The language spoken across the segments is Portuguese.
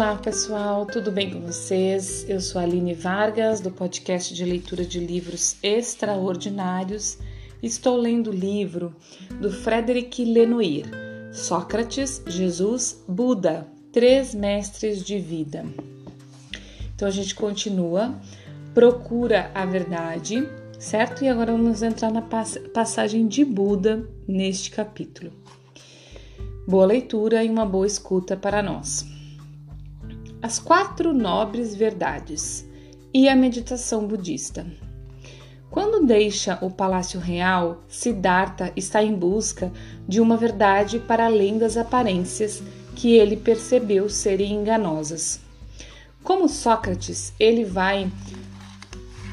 Olá pessoal, tudo bem com vocês? Eu sou a Aline Vargas, do podcast de leitura de livros extraordinários. Estou lendo o livro do Frederic Lenoir, Sócrates, Jesus, Buda, Três Mestres de Vida. Então a gente continua, procura a verdade, certo? E agora vamos entrar na passagem de Buda neste capítulo. Boa leitura e uma boa escuta para nós. As quatro nobres verdades e a meditação budista. Quando deixa o palácio real, Siddhartha está em busca de uma verdade para além das aparências que ele percebeu serem enganosas. Como Sócrates, ele vai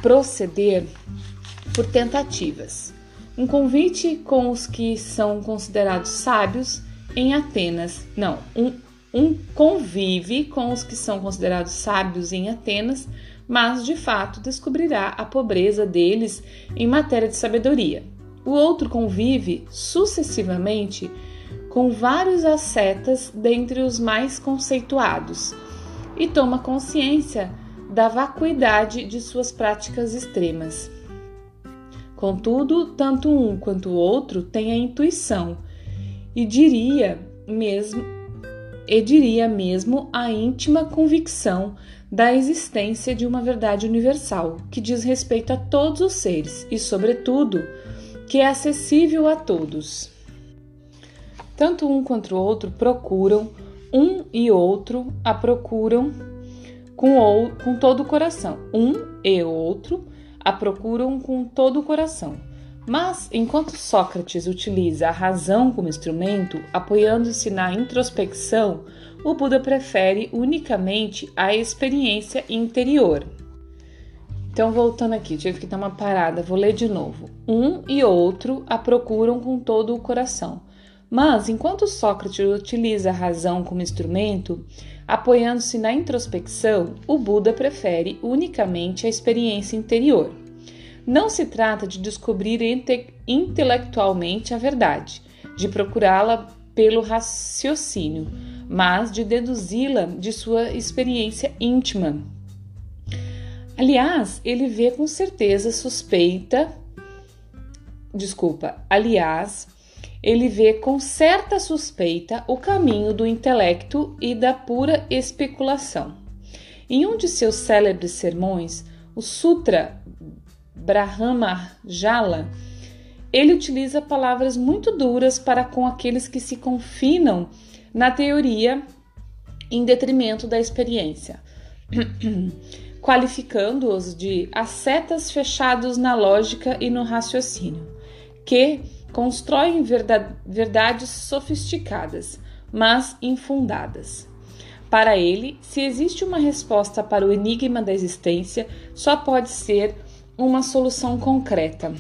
proceder por tentativas. Um convite com os que são considerados sábios em Atenas. Não, um um convive com os que são considerados sábios em Atenas, mas de fato descobrirá a pobreza deles em matéria de sabedoria. O outro convive sucessivamente com vários ascetas dentre os mais conceituados e toma consciência da vacuidade de suas práticas extremas. Contudo, tanto um quanto o outro têm a intuição e diria mesmo e diria mesmo a íntima convicção da existência de uma verdade universal que diz respeito a todos os seres e, sobretudo, que é acessível a todos. Tanto um quanto o outro procuram, um e outro a procuram com, com todo o coração. Um e outro a procuram com todo o coração. Mas, enquanto Sócrates utiliza a razão como instrumento, apoiando-se na introspecção, o Buda prefere unicamente a experiência interior. Então, voltando aqui, tive que dar uma parada, vou ler de novo. Um e outro a procuram com todo o coração. Mas, enquanto Sócrates utiliza a razão como instrumento, apoiando-se na introspecção, o Buda prefere unicamente a experiência interior. Não se trata de descobrir inte intelectualmente a verdade, de procurá-la pelo raciocínio, mas de deduzi-la de sua experiência íntima. Aliás, ele vê com certeza suspeita. Desculpa, aliás, ele vê com certa suspeita o caminho do intelecto e da pura especulação. Em um de seus célebres sermões, o Sutra Brahma Jala, ele utiliza palavras muito duras para com aqueles que se confinam na teoria em detrimento da experiência, qualificando-os de ascetas fechados na lógica e no raciocínio, que constroem verdades sofisticadas, mas infundadas. Para ele, se existe uma resposta para o enigma da existência, só pode ser uma solução concreta.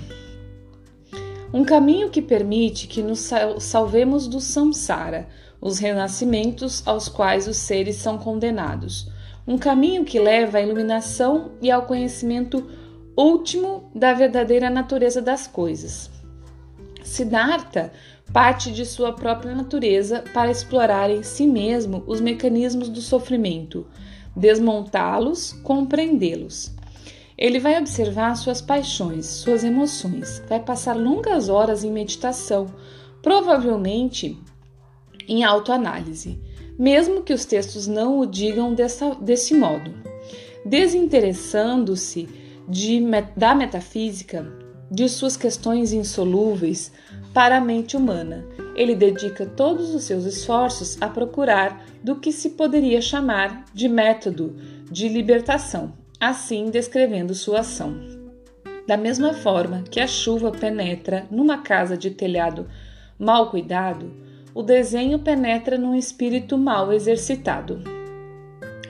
Um caminho que permite que nos salvemos do samsara, os renascimentos aos quais os seres são condenados. Um caminho que leva à iluminação e ao conhecimento último da verdadeira natureza das coisas. Siddhartha parte de sua própria natureza para explorar em si mesmo os mecanismos do sofrimento, desmontá-los, compreendê-los. Ele vai observar suas paixões, suas emoções, vai passar longas horas em meditação, provavelmente em autoanálise, mesmo que os textos não o digam dessa, desse modo. Desinteressando-se de, da metafísica, de suas questões insolúveis para a mente humana, ele dedica todos os seus esforços a procurar do que se poderia chamar de método de libertação assim descrevendo sua ação. Da mesma forma que a chuva penetra numa casa de telhado mal cuidado, o desenho penetra num espírito mal exercitado.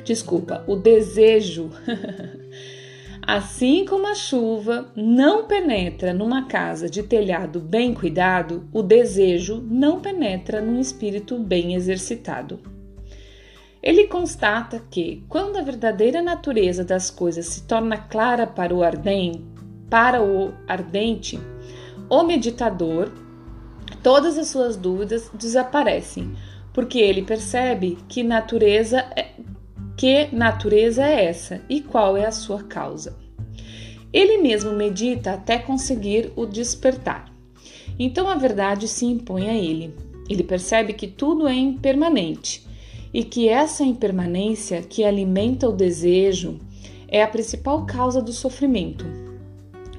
Desculpa, o desejo. assim como a chuva não penetra numa casa de telhado bem cuidado, o desejo não penetra num espírito bem exercitado. Ele constata que, quando a verdadeira natureza das coisas se torna clara para o ardente, para o ardente, o meditador, todas as suas dúvidas desaparecem, porque ele percebe que natureza é, Que natureza é essa e qual é a sua causa? Ele mesmo medita até conseguir o despertar. Então a verdade se impõe a ele. Ele percebe que tudo é impermanente e que essa impermanência que alimenta o desejo é a principal causa do sofrimento.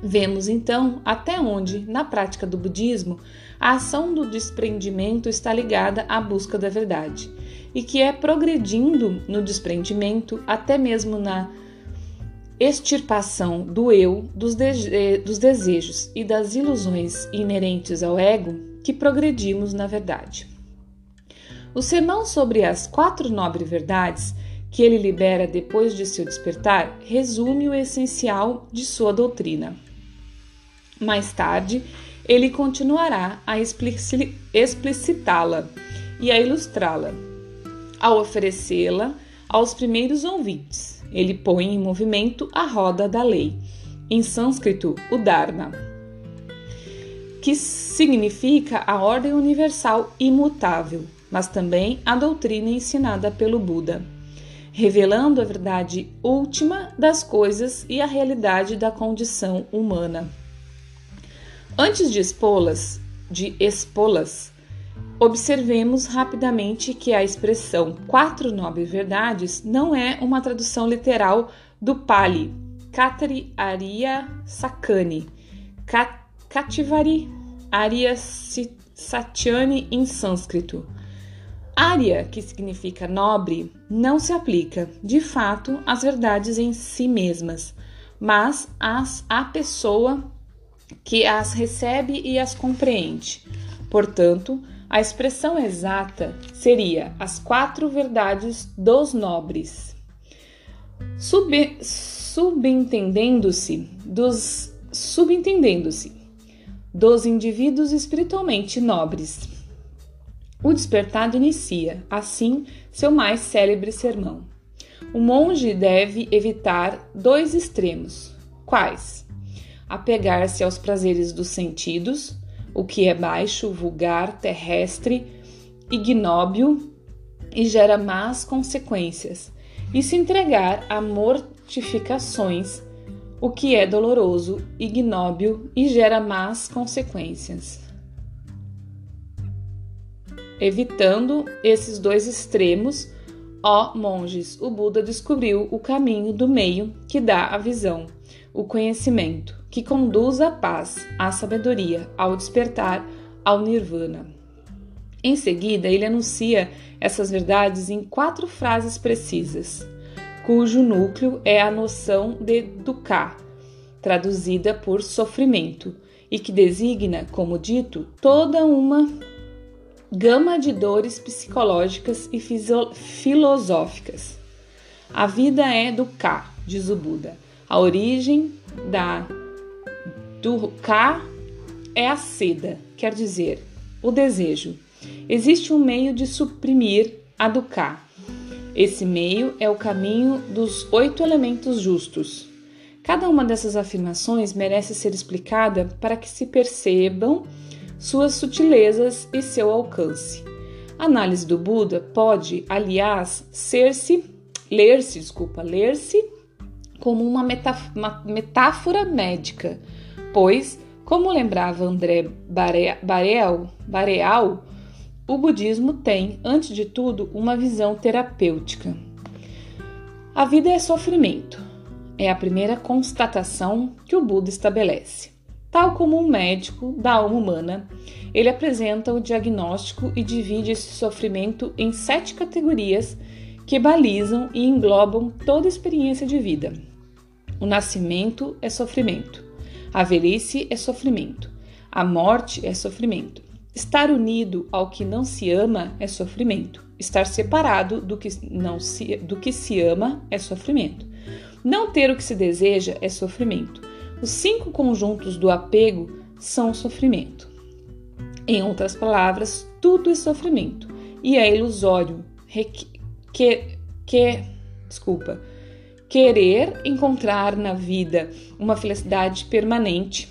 Vemos então até onde, na prática do budismo, a ação do desprendimento está ligada à busca da verdade e que é progredindo no desprendimento, até mesmo na extirpação do eu, dos, de dos desejos e das ilusões inerentes ao ego, que progredimos na verdade. O sermão sobre as quatro nobres verdades que ele libera depois de seu despertar resume o essencial de sua doutrina. Mais tarde, ele continuará a explicitá-la e a ilustrá-la, ao oferecê-la aos primeiros ouvintes. Ele põe em movimento a roda da lei, em sânscrito, o Dharma, que significa a ordem universal imutável, mas também a doutrina ensinada pelo Buda, revelando a verdade última das coisas e a realidade da condição humana. Antes de expô-las, de expô-las, observemos rapidamente que a expressão quatro nobres verdades não é uma tradução literal do Pali, Katari Arya Sakani, Kativari Arya Satyani em sânscrito. Arya, que significa nobre, não se aplica, de fato, às verdades em si mesmas, mas às à pessoa que as recebe e as compreende. Portanto, a expressão exata seria as quatro verdades dos nobres. Sub, subentendendo-se dos subentendendo-se dos indivíduos espiritualmente nobres. O despertado inicia, assim, seu mais célebre sermão. O monge deve evitar dois extremos. Quais? apegar-se aos prazeres dos sentidos, o que é baixo, vulgar, terrestre, ignóbil e gera más consequências, e se entregar a mortificações, o que é doloroso, ignóbil e gera más consequências. Evitando esses dois extremos, ó monges, o Buda descobriu o caminho do meio que dá a visão, o conhecimento que conduz à paz, à sabedoria, ao despertar, ao nirvana. Em seguida, ele anuncia essas verdades em quatro frases precisas, cujo núcleo é a noção de dukkha, traduzida por sofrimento, e que designa, como dito, toda uma gama de dores psicológicas e filosóficas. A vida é dukkha, diz o Buda. A origem da do K é a seda, quer dizer, o desejo. Existe um meio de suprimir a do K. Esse meio é o caminho dos oito elementos justos. Cada uma dessas afirmações merece ser explicada para que se percebam suas sutilezas e seu alcance. A análise do Buda pode, aliás, ser-se, ler-se, desculpa, ler-se como uma, uma metáfora médica pois, como lembrava André Bareal, Bareal, o budismo tem, antes de tudo, uma visão terapêutica. A vida é sofrimento. É a primeira constatação que o Buda estabelece. Tal como um médico da alma humana, ele apresenta o diagnóstico e divide esse sofrimento em sete categorias que balizam e englobam toda a experiência de vida. O nascimento é sofrimento. A velhice é sofrimento. A morte é sofrimento. Estar unido ao que não se ama é sofrimento. Estar separado do que, não se, do que se ama é sofrimento. Não ter o que se deseja é sofrimento. Os cinco conjuntos do apego são sofrimento. Em outras palavras, tudo é sofrimento e é ilusório. Que, que, desculpa, querer encontrar na vida uma felicidade permanente.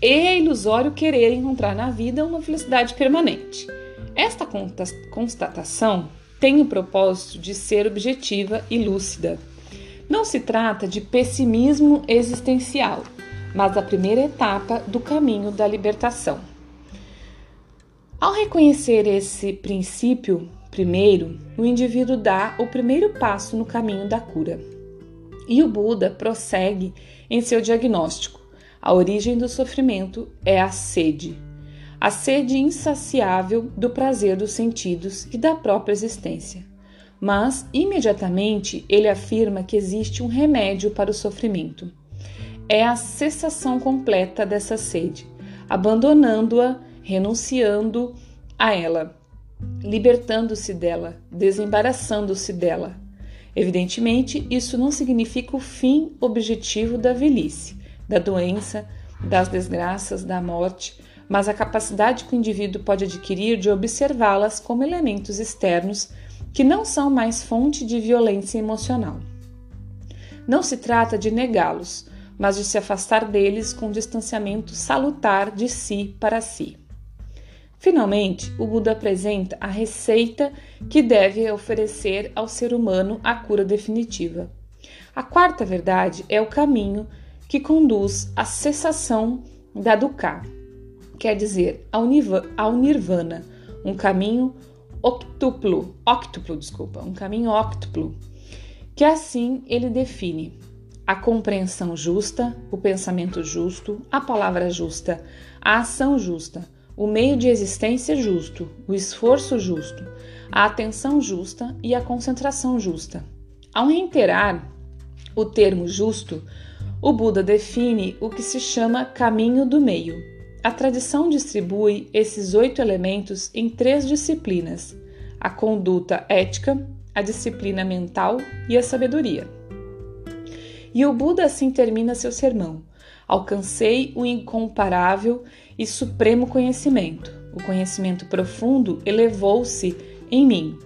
É ilusório querer encontrar na vida uma felicidade permanente. Esta constatação tem o propósito de ser objetiva e lúcida. Não se trata de pessimismo existencial, mas da primeira etapa do caminho da libertação. Ao reconhecer esse princípio primeiro, o indivíduo dá o primeiro passo no caminho da cura. E o Buda prossegue em seu diagnóstico. A origem do sofrimento é a sede, a sede insaciável do prazer dos sentidos e da própria existência. Mas, imediatamente, ele afirma que existe um remédio para o sofrimento. É a cessação completa dessa sede, abandonando-a, renunciando a ela, libertando-se dela, desembaraçando-se dela. Evidentemente, isso não significa o fim objetivo da velhice, da doença, das desgraças, da morte, mas a capacidade que o indivíduo pode adquirir de observá-las como elementos externos que não são mais fonte de violência emocional. Não se trata de negá-los, mas de se afastar deles com um distanciamento salutar de si para si. Finalmente, o Buda apresenta a receita que deve oferecer ao ser humano a cura definitiva. A quarta verdade é o caminho que conduz à cessação da dukkha, quer dizer, ao nirvana, um caminho octuplo, octuplo, desculpa, um caminho octuplo, que assim ele define a compreensão justa, o pensamento justo, a palavra justa, a ação justa, o meio de existência justo, o esforço justo, a atenção justa e a concentração justa. Ao reiterar o termo justo, o Buda define o que se chama caminho do meio, a tradição distribui esses oito elementos em três disciplinas: a conduta ética, a disciplina mental e a sabedoria. E o Buda assim termina seu sermão: Alcancei o incomparável e supremo conhecimento. O conhecimento profundo elevou-se em mim.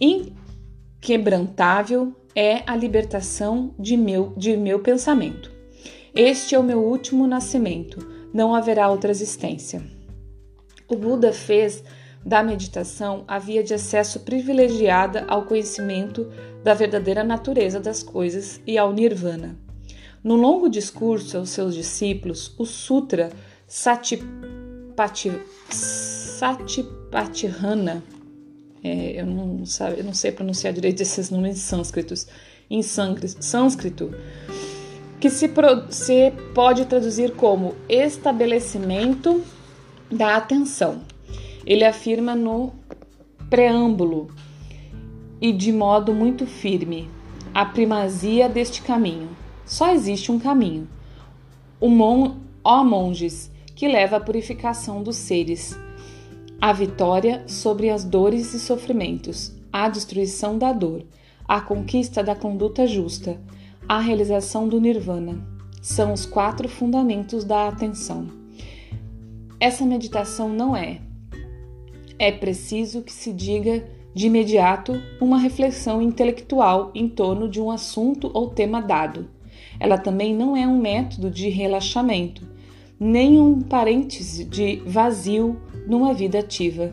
Inquebrantável é a libertação de meu, de meu pensamento. Este é o meu último nascimento não haverá outra existência. O Buda fez da meditação a via de acesso privilegiada ao conhecimento da verdadeira natureza das coisas e ao nirvana. No longo discurso aos seus discípulos, o Sutra Satipati, é, eu, não sabe, eu não sei pronunciar direito esses nomes sânscritos, em sânscrito, que se, se pode traduzir como estabelecimento da atenção. Ele afirma no preâmbulo e de modo muito firme a primazia deste caminho. Só existe um caminho, o mon, ó monges, que leva à purificação dos seres, a vitória sobre as dores e sofrimentos, a destruição da dor, a conquista da conduta justa a realização do nirvana. São os quatro fundamentos da atenção. Essa meditação não é. É preciso que se diga de imediato uma reflexão intelectual em torno de um assunto ou tema dado. Ela também não é um método de relaxamento, nem um parêntese de vazio numa vida ativa.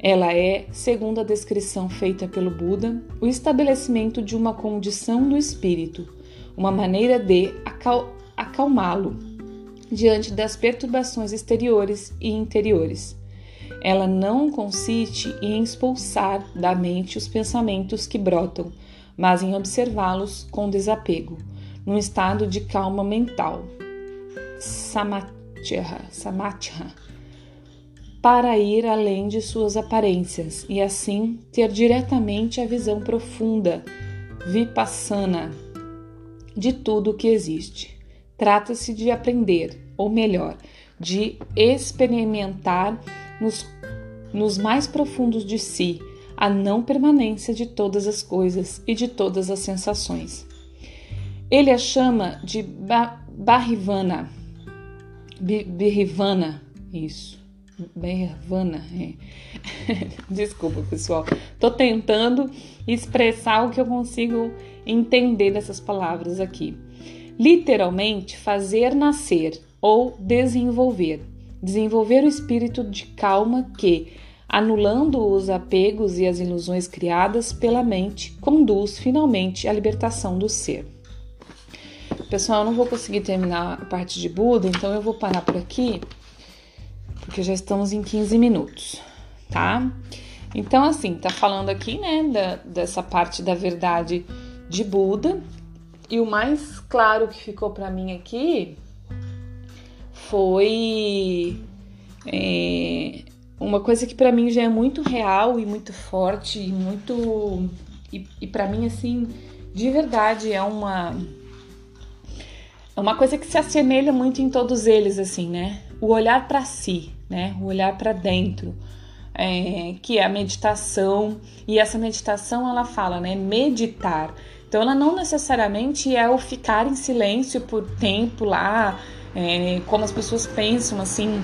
Ela é, segundo a descrição feita pelo Buda, o estabelecimento de uma condição do espírito, uma maneira de acal acalmá-lo diante das perturbações exteriores e interiores. Ela não consiste em expulsar da mente os pensamentos que brotam, mas em observá-los com desapego, num estado de calma mental. Samatya, samatya, para ir além de suas aparências e assim ter diretamente a visão profunda, vipassana de tudo o que existe. Trata-se de aprender, ou melhor, de experimentar nos, nos mais profundos de si a não permanência de todas as coisas e de todas as sensações. Ele a chama de ba Barrivana. Isso. Bervana, é. Desculpa, pessoal. Tô tentando expressar o que eu consigo entender dessas palavras aqui. Literalmente, fazer nascer ou desenvolver. Desenvolver o espírito de calma que, anulando os apegos e as ilusões criadas pela mente, conduz finalmente à libertação do ser. Pessoal, eu não vou conseguir terminar a parte de Buda, então eu vou parar por aqui, porque já estamos em 15 minutos, tá? Então, assim, tá falando aqui, né, da, dessa parte da verdade de Buda, e o mais claro que ficou para mim aqui foi é, uma coisa que para mim já é muito real e muito forte e muito e, e para mim assim de verdade é uma é uma coisa que se assemelha muito em todos eles assim né? O olhar para si né? O olhar para dentro é, que é a meditação. E essa meditação ela fala né meditar. Então ela não necessariamente é o ficar em silêncio por tempo lá é, como as pessoas pensam assim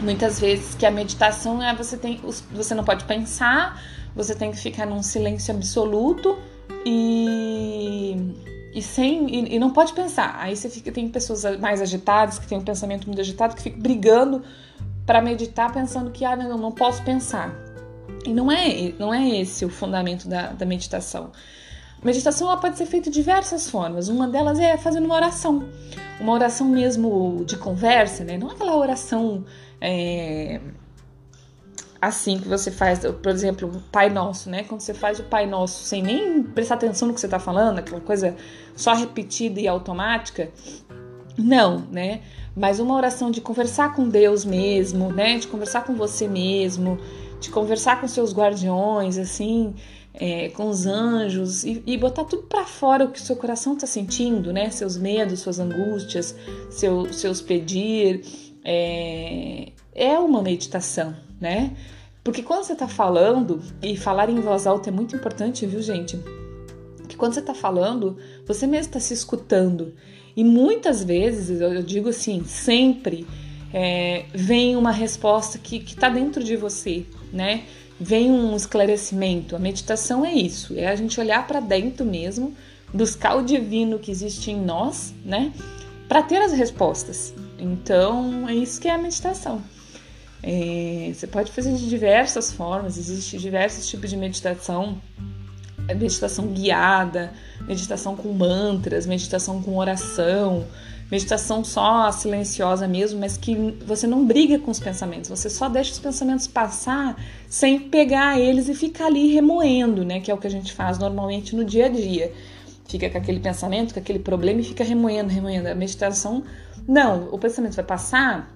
muitas vezes que a meditação é você tem você não pode pensar, você tem que ficar num silêncio absoluto e e sem e, e não pode pensar. Aí você fica tem pessoas mais agitadas que têm um pensamento muito agitado que ficam brigando para meditar pensando que ah não, não posso pensar. E não é não é esse o fundamento da, da meditação. Meditação ela pode ser feita de diversas formas. Uma delas é fazendo uma oração. Uma oração mesmo de conversa, né? Não aquela oração é, assim que você faz, por exemplo, o Pai Nosso, né? Quando você faz o Pai Nosso sem nem prestar atenção no que você está falando, aquela coisa só repetida e automática. Não, né? Mas uma oração de conversar com Deus mesmo, né? De conversar com você mesmo, de conversar com seus guardiões, assim é, com os anjos e, e botar tudo para fora o que o seu coração está sentindo, né? Seus medos, suas angústias, seu, seus pedir. É, é uma meditação, né? Porque quando você está falando, e falar em voz alta é muito importante, viu, gente? Que quando você está falando, você mesmo está se escutando. E muitas vezes, eu digo assim, sempre é, vem uma resposta que está dentro de você, né? vem um esclarecimento. A meditação é isso, é a gente olhar para dentro mesmo, buscar o divino que existe em nós, né? Para ter as respostas. Então, é isso que é a meditação. É, você pode fazer de diversas formas, existem diversos tipos de meditação. Meditação guiada, meditação com mantras, meditação com oração, meditação só silenciosa mesmo, mas que você não briga com os pensamentos, você só deixa os pensamentos passar sem pegar eles e ficar ali remoendo, né? Que é o que a gente faz normalmente no dia a dia. Fica com aquele pensamento, com aquele problema e fica remoendo, remoendo. A meditação, não, o pensamento vai passar,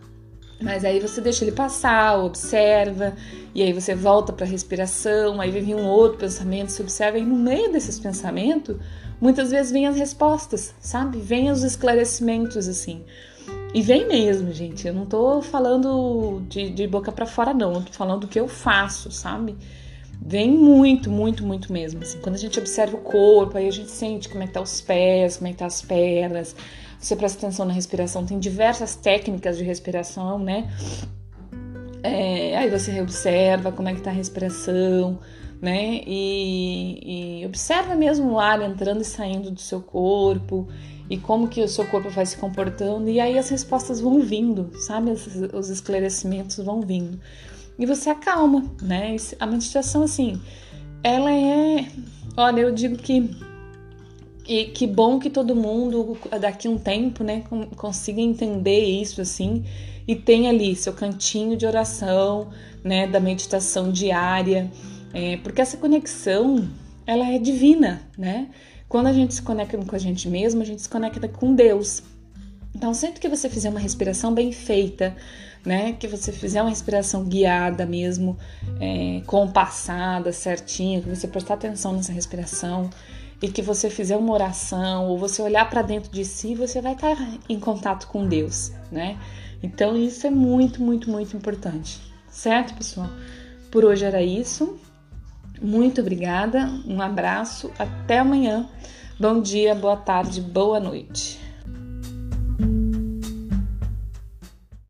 mas aí você deixa ele passar, observa, e aí você volta para a respiração, aí vem um outro pensamento, você observa, e no meio desses pensamentos, muitas vezes vem as respostas, sabe? Vem os esclarecimentos, assim. E vem mesmo, gente. Eu não tô falando de, de boca para fora, não. Eu tô falando do que eu faço, sabe? Vem muito, muito, muito mesmo. Assim, quando a gente observa o corpo, aí a gente sente como é que tá os pés, como é que tá as pernas. Você presta atenção na respiração. Tem diversas técnicas de respiração, né? É, aí você observa como é que tá a respiração né? E, e observa mesmo o ar entrando e saindo do seu corpo e como que o seu corpo vai se comportando e aí as respostas vão vindo, sabe? Os, os esclarecimentos vão vindo e você acalma, né? A meditação assim, ela é, olha, eu digo que e que bom que todo mundo daqui a um tempo, né, consiga entender isso assim e tem ali seu cantinho de oração, né, da meditação diária é, porque essa conexão, ela é divina, né? Quando a gente se conecta com a gente mesmo, a gente se conecta com Deus. Então, sempre que você fizer uma respiração bem feita, né? Que você fizer uma respiração guiada mesmo, é, compassada, certinha, que você prestar atenção nessa respiração e que você fizer uma oração ou você olhar para dentro de si, você vai estar em contato com Deus, né? Então, isso é muito, muito, muito importante, certo, pessoal? Por hoje era isso. Muito obrigada, um abraço, até amanhã. Bom dia, boa tarde, boa noite.